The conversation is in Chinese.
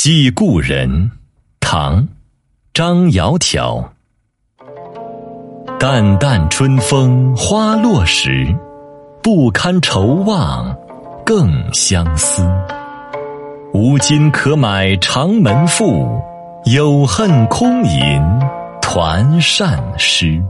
寄故人，唐·张窈窕。淡淡春风花落时，不堪愁望更相思。无金可买长门赋，有恨空吟团扇诗。